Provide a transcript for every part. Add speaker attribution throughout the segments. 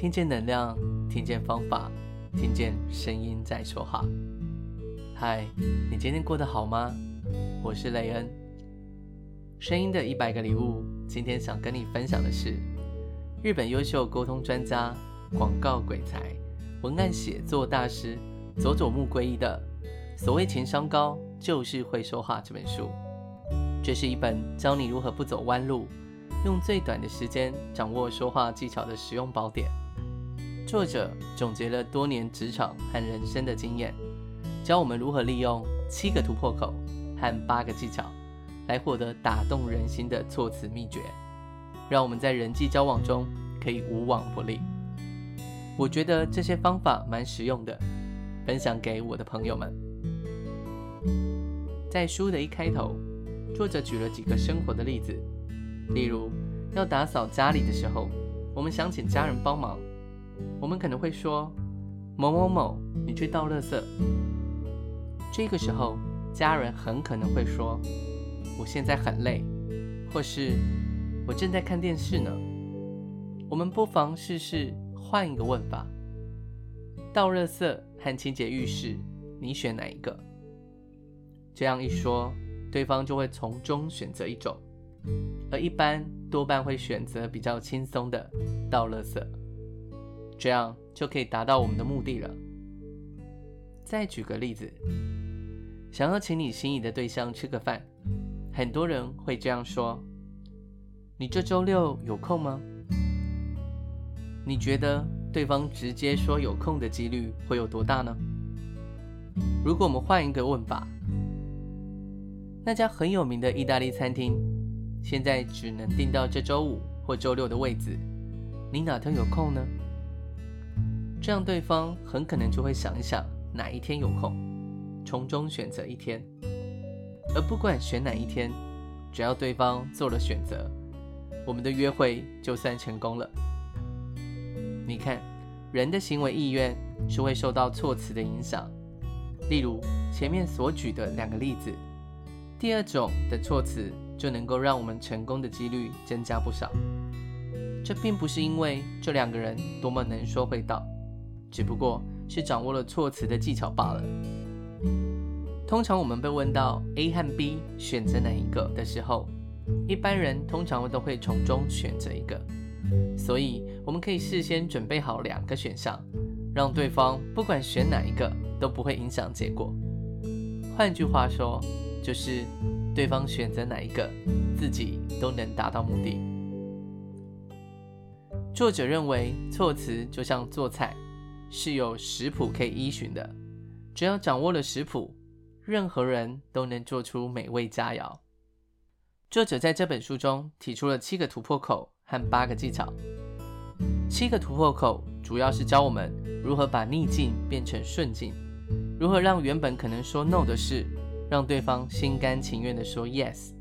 Speaker 1: 听见能量，听见方法，听见声音在说话。嗨，你今天过得好吗？我是雷恩。声音的一百个礼物，今天想跟你分享的是日本优秀沟通专家、广告鬼才、文案写作大师佐佐木圭一的《所谓情商高，就是会说话》这本书。这是一本教你如何不走弯路，用最短的时间掌握说话技巧的实用宝典。作者总结了多年职场和人生的经验，教我们如何利用七个突破口和八个技巧，来获得打动人心的措辞秘诀，让我们在人际交往中可以无往不利。我觉得这些方法蛮实用的，分享给我的朋友们。在书的一开头，作者举了几个生活的例子。例如，要打扫家里的时候，我们想请家人帮忙，我们可能会说：“某某某，你去倒垃圾。”这个时候，家人很可能会说：“我现在很累，或是我正在看电视呢。”我们不妨试试换一个问法：“倒垃圾和清洁浴室，你选哪一个？”这样一说，对方就会从中选择一种。而一般多半会选择比较轻松的倒垃圾，这样就可以达到我们的目的了。再举个例子，想要请你心仪的对象吃个饭，很多人会这样说：“你这周六有空吗？”你觉得对方直接说有空的几率会有多大呢？如果我们换一个问法，那家很有名的意大利餐厅。现在只能订到这周五或周六的位置，你哪天有空呢？这样对方很可能就会想一想哪一天有空，从中选择一天。而不管选哪一天，只要对方做了选择，我们的约会就算成功了。你看，人的行为意愿是会受到措辞的影响。例如前面所举的两个例子，第二种的措辞。就能够让我们成功的几率增加不少。这并不是因为这两个人多么能说会道，只不过是掌握了措辞的技巧罢了。通常我们被问到 A 和 B 选择哪一个的时候，一般人通常都会从中选择一个。所以我们可以事先准备好两个选项，让对方不管选哪一个都不会影响结果。换句话说，就是。对方选择哪一个，自己都能达到目的。作者认为，措辞就像做菜，是有食谱可以依循的。只要掌握了食谱，任何人都能做出美味佳肴。作者在这本书中提出了七个突破口和八个技巧。七个突破口主要是教我们如何把逆境变成顺境，如何让原本可能说 no 的事。让对方心甘情愿地说 yes。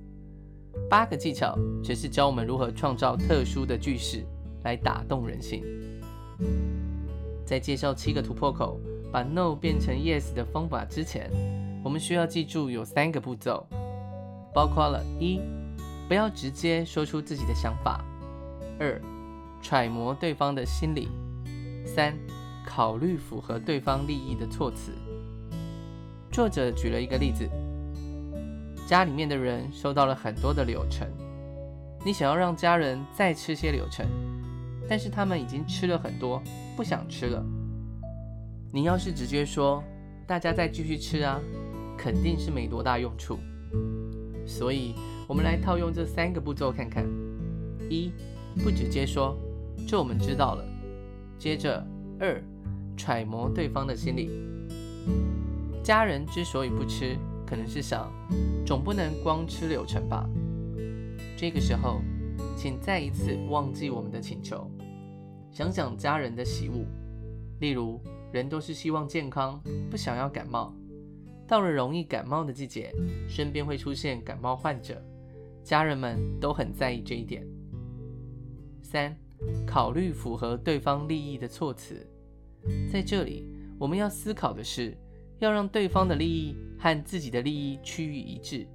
Speaker 1: 八个技巧则是教我们如何创造特殊的句式来打动人心。在介绍七个突破口，把 no 变成 yes 的方法之前，我们需要记住有三个步骤，包括了：一、不要直接说出自己的想法；二、揣摩对方的心理；三、考虑符合对方利益的措辞。作者举了一个例子：家里面的人收到了很多的柳橙，你想要让家人再吃些柳橙，但是他们已经吃了很多，不想吃了。你要是直接说“大家再继续吃啊”，肯定是没多大用处。所以，我们来套用这三个步骤看看：一、不直接说，这我们知道了；接着，二、揣摩对方的心理。家人之所以不吃，可能是想，总不能光吃柳橙吧。这个时候，请再一次忘记我们的请求，想想家人的喜恶。例如，人都是希望健康，不想要感冒。到了容易感冒的季节，身边会出现感冒患者，家人们都很在意这一点。三，考虑符合对方利益的措辞。在这里，我们要思考的是。要让对方的利益和自己的利益趋于一致，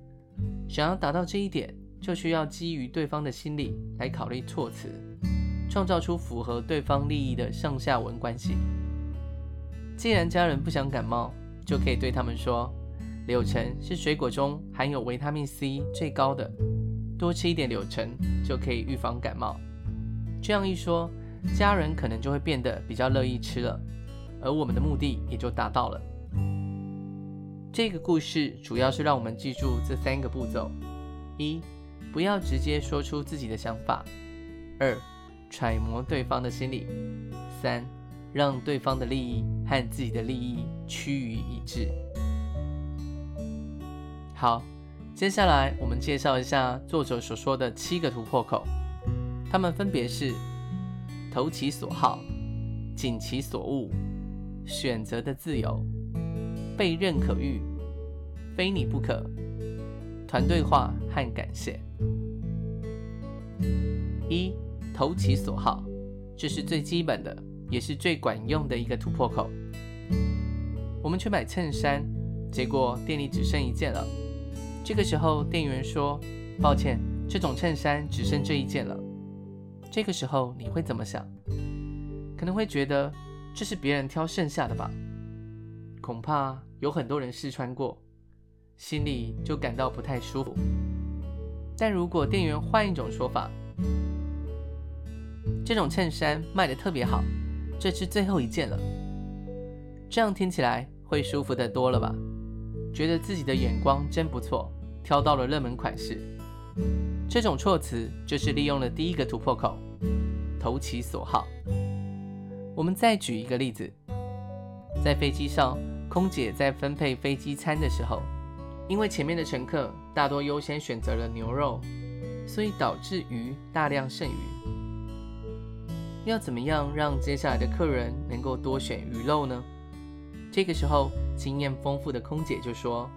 Speaker 1: 想要达到这一点，就需要基于对方的心理来考虑措辞。创造出符合对方利益的上下文关系。既然家人不想感冒，就可以对他们说：“柳橙是水果中含有维他命 C 最高的，多吃一点柳橙就可以预防感冒。”这样一说，家人可能就会变得比较乐意吃了，而我们的目的也就达到了。这个故事主要是让我们记住这三个步骤：一、不要直接说出自己的想法；二、揣摩对方的心理；三、让对方的利益和自己的利益趋于一致。好，接下来我们介绍一下作者所说的七个突破口，他们分别是：投其所好、尽其所恶、选择的自由。被认可欲，非你不可。团队化和感谢。一，投其所好，这是最基本的，也是最管用的一个突破口。我们去买衬衫，结果店里只剩一件了。这个时候，店员说：“抱歉，这种衬衫只剩这一件了。”这个时候，你会怎么想？可能会觉得这是别人挑剩下的吧。恐怕有很多人试穿过，心里就感到不太舒服。但如果店员换一种说法，这种衬衫卖得特别好，这是最后一件了，这样听起来会舒服得多了吧？觉得自己的眼光真不错，挑到了热门款式。这种措辞就是利用了第一个突破口，投其所好。我们再举一个例子，在飞机上。空姐在分配飞机餐的时候，因为前面的乘客大多优先选择了牛肉，所以导致鱼大量剩余。要怎么样让接下来的客人能够多选鱼肉呢？这个时候，经验丰富的空姐就说：“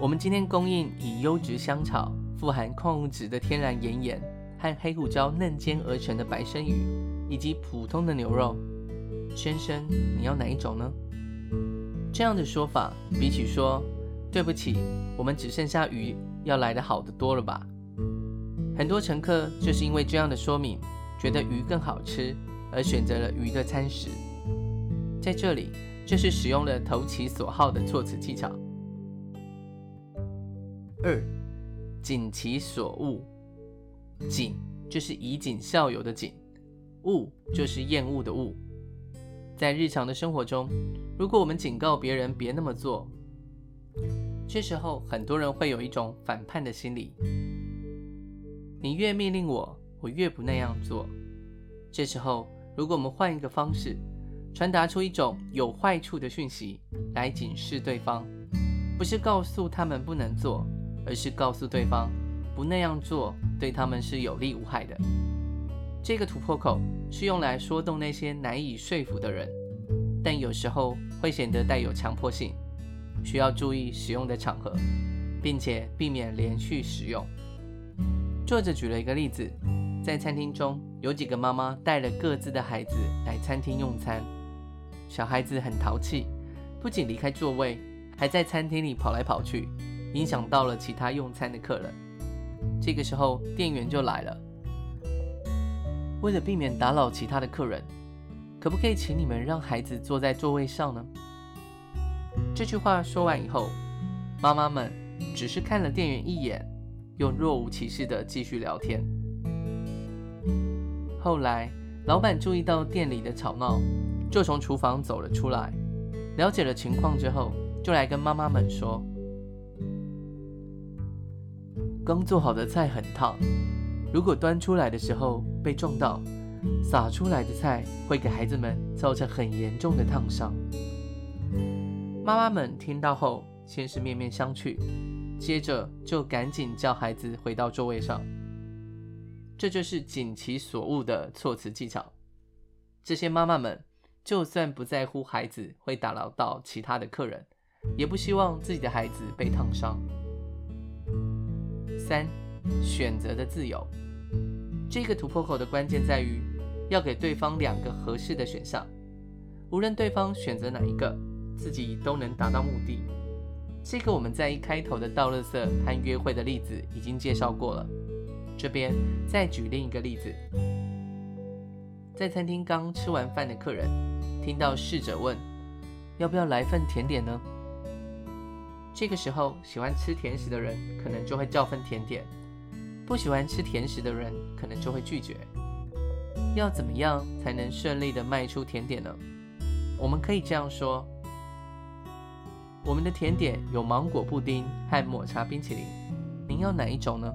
Speaker 1: 我们今天供应以优质香草、富含矿物质的天然岩盐和黑胡椒嫩煎而成的白身鱼，以及普通的牛肉。”先生，你要哪一种呢？这样的说法，比起说“对不起，我们只剩下鱼”，要来得好得多了吧？很多乘客就是因为这样的说明，觉得鱼更好吃，而选择了鱼的餐食。在这里，就是使用了投其所好的措辞技巧。二，谨其所恶。谨就是以儆效尤的谨，恶就是厌恶的恶。在日常的生活中，如果我们警告别人别那么做，这时候很多人会有一种反叛的心理。你越命令我，我越不那样做。这时候，如果我们换一个方式，传达出一种有坏处的讯息来警示对方，不是告诉他们不能做，而是告诉对方不那样做对他们是有利无害的。这个突破口是用来说动那些难以说服的人，但有时候会显得带有强迫性，需要注意使用的场合，并且避免连续使用。作者举了一个例子，在餐厅中有几个妈妈带了各自的孩子来餐厅用餐，小孩子很淘气，不仅离开座位，还在餐厅里跑来跑去，影响到了其他用餐的客人。这个时候，店员就来了。为了避免打扰其他的客人，可不可以请你们让孩子坐在座位上呢？这句话说完以后，妈妈们只是看了店员一眼，又若无其事地继续聊天。后来，老板注意到店里的吵闹，就从厨房走了出来，了解了情况之后，就来跟妈妈们说：“刚做好的菜很烫。”如果端出来的时候被撞到，洒出来的菜会给孩子们造成很严重的烫伤。妈妈们听到后，先是面面相觑，接着就赶紧叫孩子回到座位上。这就是锦其所恶的措辞技巧。这些妈妈们就算不在乎孩子会打扰到其他的客人，也不希望自己的孩子被烫伤。三。选择的自由，这个突破口的关键在于要给对方两个合适的选项，无论对方选择哪一个，自己都能达到目的。这个我们在一开头的倒垃圾和约会的例子已经介绍过了，这边再举另一个例子，在餐厅刚吃完饭的客人，听到侍者问：“要不要来份甜点呢？”这个时候，喜欢吃甜食的人可能就会叫份甜点，不喜欢吃甜食的人可能就会拒绝。要怎么样才能顺利地卖出甜点呢？我们可以这样说：我们的甜点有芒果布丁和抹茶冰淇淋，您要哪一种呢？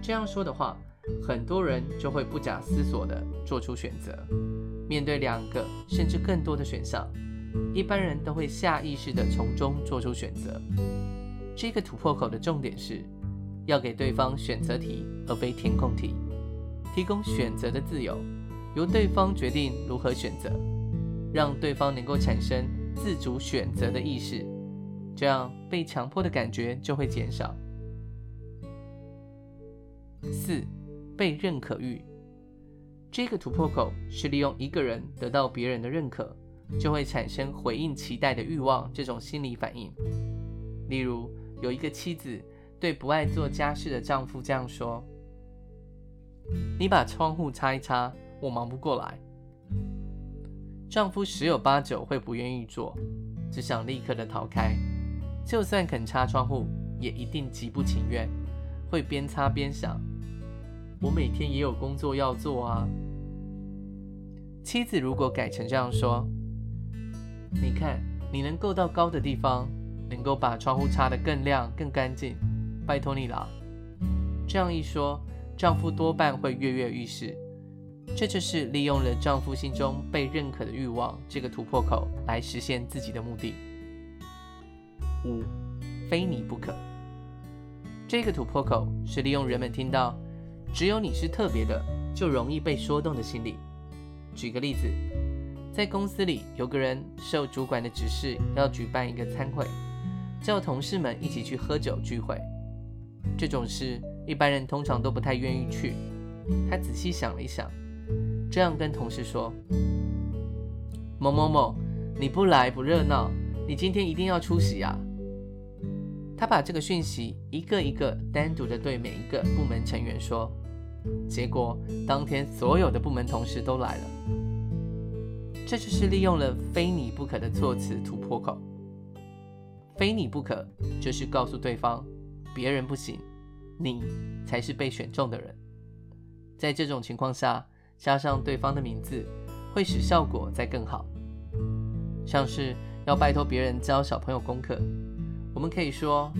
Speaker 1: 这样说的话，很多人就会不假思索地做出选择。面对两个甚至更多的选项，一般人都会下意识地从中做出选择。这个突破口的重点是要给对方选择题，而非填空题。提供选择的自由，由对方决定如何选择，让对方能够产生自主选择的意识，这样被强迫的感觉就会减少。四、被认可欲，这个突破口是利用一个人得到别人的认可，就会产生回应期待的欲望这种心理反应。例如，有一个妻子对不爱做家事的丈夫这样说。你把窗户擦一擦，我忙不过来。丈夫十有八九会不愿意做，只想立刻的逃开。就算肯擦窗户，也一定极不情愿，会边擦边想：我每天也有工作要做啊。妻子如果改成这样说：你看，你能够到高的地方，能够把窗户擦得更亮、更干净，拜托你了。这样一说。丈夫多半会跃跃欲试，这就是利用了丈夫心中被认可的欲望这个突破口来实现自己的目的。五，非你不可。这个突破口是利用人们听到只有你是特别的，就容易被说动的心理。举个例子，在公司里有个人受主管的指示要举办一个餐会，叫同事们一起去喝酒聚会。这种事。一般人通常都不太愿意去。他仔细想了一想，这样跟同事说：“某某某，你不来不热闹，你今天一定要出席啊！”他把这个讯息一个一个单独的对每一个部门成员说，结果当天所有的部门同事都来了。这就是利用了“非你不可”的措辞突破口。“非你不可”就是告诉对方，别人不行。你才是被选中的人。在这种情况下，加上对方的名字，会使效果再更好。像是要拜托别人教小朋友功课，我们可以说：“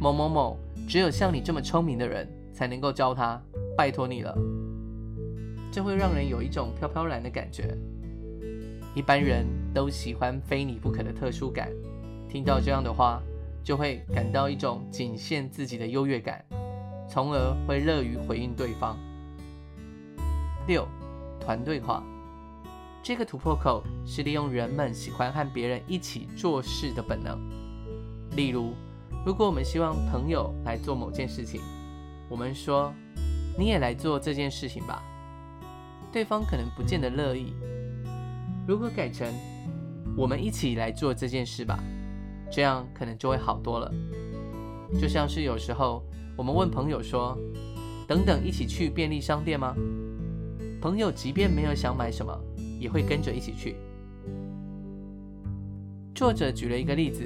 Speaker 1: 某某某，只有像你这么聪明的人才能够教他，拜托你了。”这会让人有一种飘飘然的感觉。一般人都喜欢非你不可的特殊感，听到这样的话，就会感到一种仅限自己的优越感。从而会乐于回应对方。六，团队化，这个突破口是利用人们喜欢和别人一起做事的本能。例如，如果我们希望朋友来做某件事情，我们说：“你也来做这件事情吧。”对方可能不见得乐意。如果改成“我们一起来做这件事吧”，这样可能就会好多了。就像是有时候。我们问朋友说：“等等，一起去便利商店吗？”朋友即便没有想买什么，也会跟着一起去。作者举了一个例子：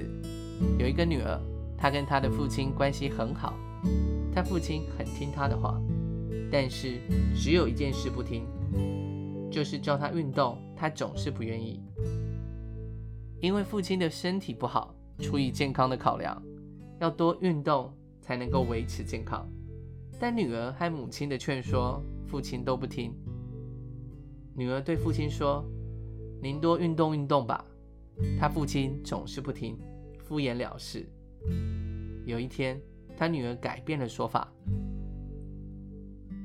Speaker 1: 有一个女儿，她跟她的父亲关系很好，她父亲很听她的话，但是只有一件事不听，就是叫她运动，她总是不愿意。因为父亲的身体不好，出于健康的考量，要多运动。才能够维持健康，但女儿和母亲的劝说，父亲都不听。女儿对父亲说：“您多运动运动吧。”她父亲总是不听，敷衍了事。有一天，她女儿改变了说法：“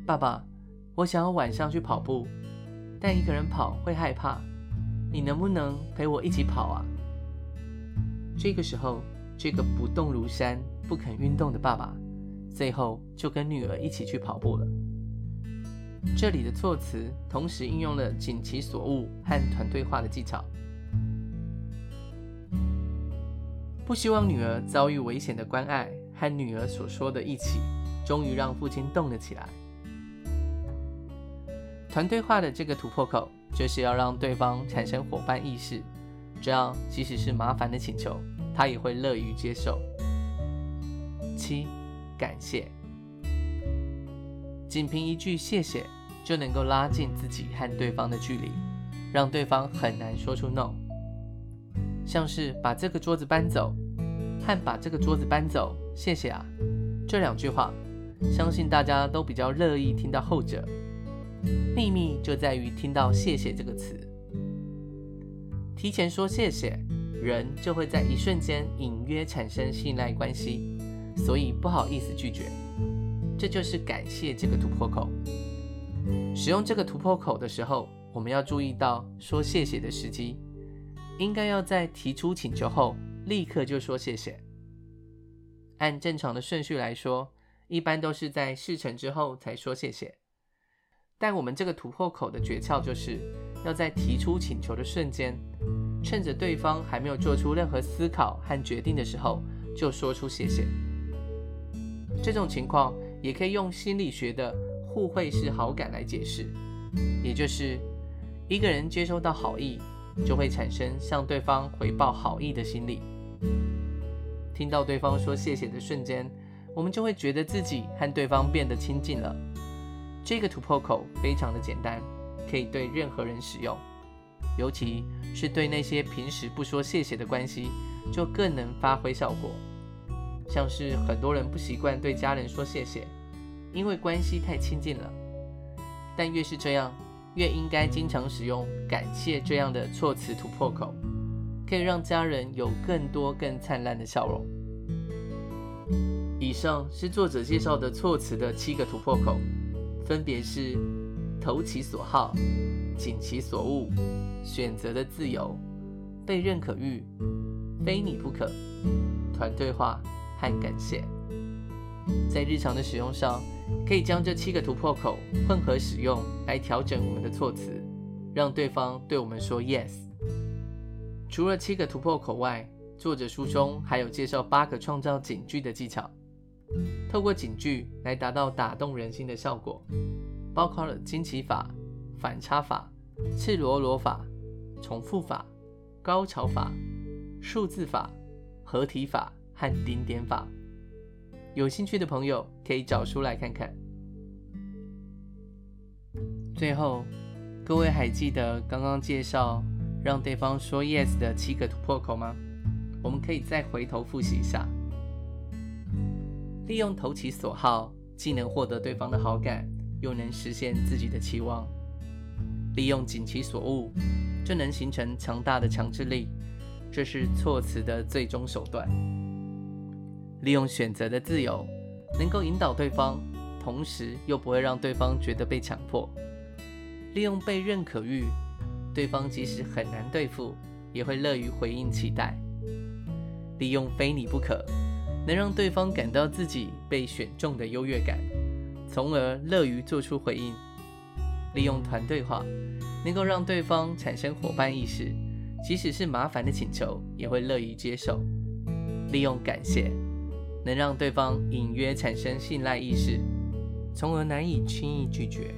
Speaker 1: 爸爸，我想要晚上去跑步，但一个人跑会害怕，你能不能陪我一起跑啊？”这个时候，这个不动如山。不肯运动的爸爸，最后就跟女儿一起去跑步了。这里的措辞同时应用了锦旗所悟和团队化的技巧。不希望女儿遭遇危险的关爱和女儿所说的一起，终于让父亲动了起来。团队化的这个突破口，就是要让对方产生伙伴意识，这样即使是麻烦的请求，他也会乐于接受。七，感谢。仅凭一句谢谢，就能够拉近自己和对方的距离，让对方很难说出 no。像是把这个桌子搬走，和把这个桌子搬走，谢谢啊，这两句话，相信大家都比较乐意听到后者。秘密就在于听到谢谢这个词，提前说谢谢，人就会在一瞬间隐约产生信赖关系，所以不好意思拒绝。这就是感谢这个突破口。使用这个突破口的时候，我们要注意到说谢谢的时机。应该要在提出请求后立刻就说谢谢。按正常的顺序来说，一般都是在事成之后才说谢谢。但我们这个突破口的诀窍就是要在提出请求的瞬间，趁着对方还没有做出任何思考和决定的时候，就说出谢谢。这种情况也可以用心理学的互惠式好感来解释，也就是一个人接收到好意。就会产生向对方回报好意的心理。听到对方说谢谢的瞬间，我们就会觉得自己和对方变得亲近了。这个突破口非常的简单，可以对任何人使用，尤其是对那些平时不说谢谢的关系，就更能发挥效果。像是很多人不习惯对家人说谢谢，因为关系太亲近了。但越是这样，越应该经常使用“感谢”这样的措辞突破口，可以让家人有更多更灿烂的笑容。以上是作者介绍的措辞的七个突破口，分别是：投其所好、尽其所恶、选择的自由、被认可欲、非你不可、团队化和感谢。在日常的使用上，可以将这七个突破口混合使用，来调整我们的措辞，让对方对我们说 yes。除了七个突破口外，作者书中还有介绍八个创造警句的技巧，透过警句来达到打动人心的效果，包括了惊奇法、反差法、赤裸裸法、重复法、高潮法、数字法、合体法和顶点法。有兴趣的朋友可以找书来看看。最后，各位还记得刚刚介绍让对方说 yes 的七个突破口吗？我们可以再回头复习一下。利用投其所好，既能获得对方的好感，又能实现自己的期望；利用尽其所恶，就能形成强大的强制力，这是措辞的最终手段。利用选择的自由，能够引导对方，同时又不会让对方觉得被强迫。利用被认可欲，对方即使很难对付，也会乐于回应期待。利用非你不可，能让对方感到自己被选中的优越感，从而乐于做出回应。利用团队化，能够让对方产生伙伴意识，即使是麻烦的请求，也会乐于接受。利用感谢。能让对方隐约产生信赖意识，从而难以轻易拒绝。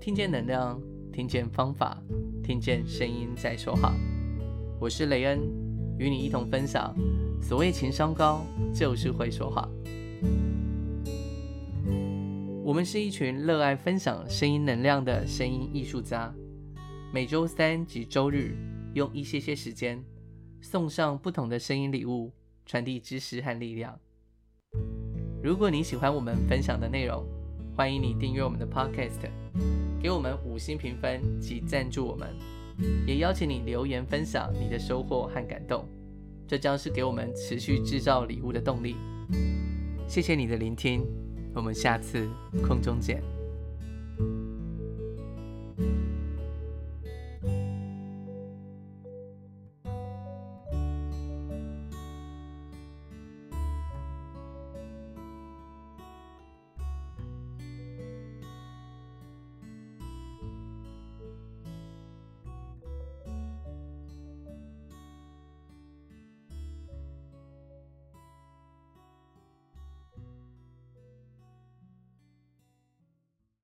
Speaker 1: 听见能量，听见方法，听见声音在说话。我是雷恩，与你一同分享。所谓情商高，就是会说话。我们是一群热爱分享声音能量的声音艺术家。每周三及周日，用一些些时间。送上不同的声音礼物，传递知识和力量。如果你喜欢我们分享的内容，欢迎你订阅我们的 Podcast，给我们五星评分及赞助我们。也邀请你留言分享你的收获和感动，这将是给我们持续制造礼物的动力。谢谢你的聆听，我们下次空中见。